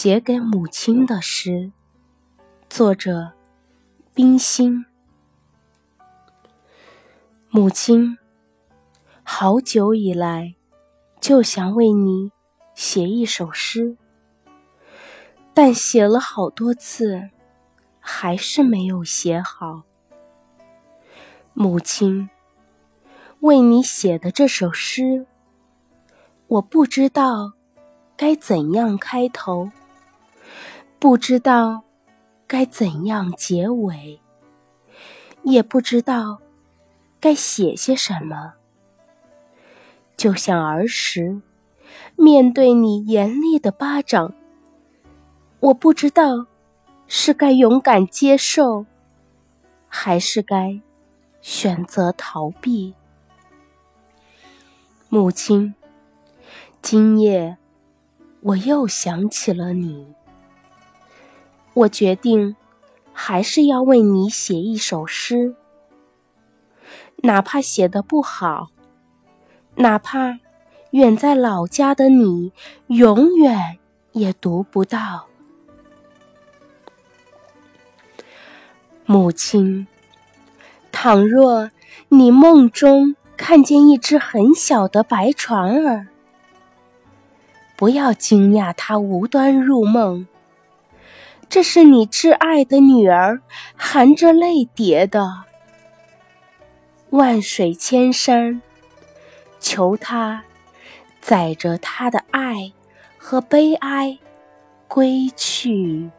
写给母亲的诗，作者冰心。母亲，好久以来就想为你写一首诗，但写了好多次，还是没有写好。母亲，为你写的这首诗，我不知道该怎样开头。不知道该怎样结尾，也不知道该写些什么，就像儿时面对你严厉的巴掌，我不知道是该勇敢接受，还是该选择逃避。母亲，今夜我又想起了你。我决定，还是要为你写一首诗，哪怕写的不好，哪怕远在老家的你永远也读不到。母亲，倘若你梦中看见一只很小的白船儿，不要惊讶它无端入梦。这是你挚爱的女儿含着泪叠的，万水千山，求他载着他的爱和悲哀归去。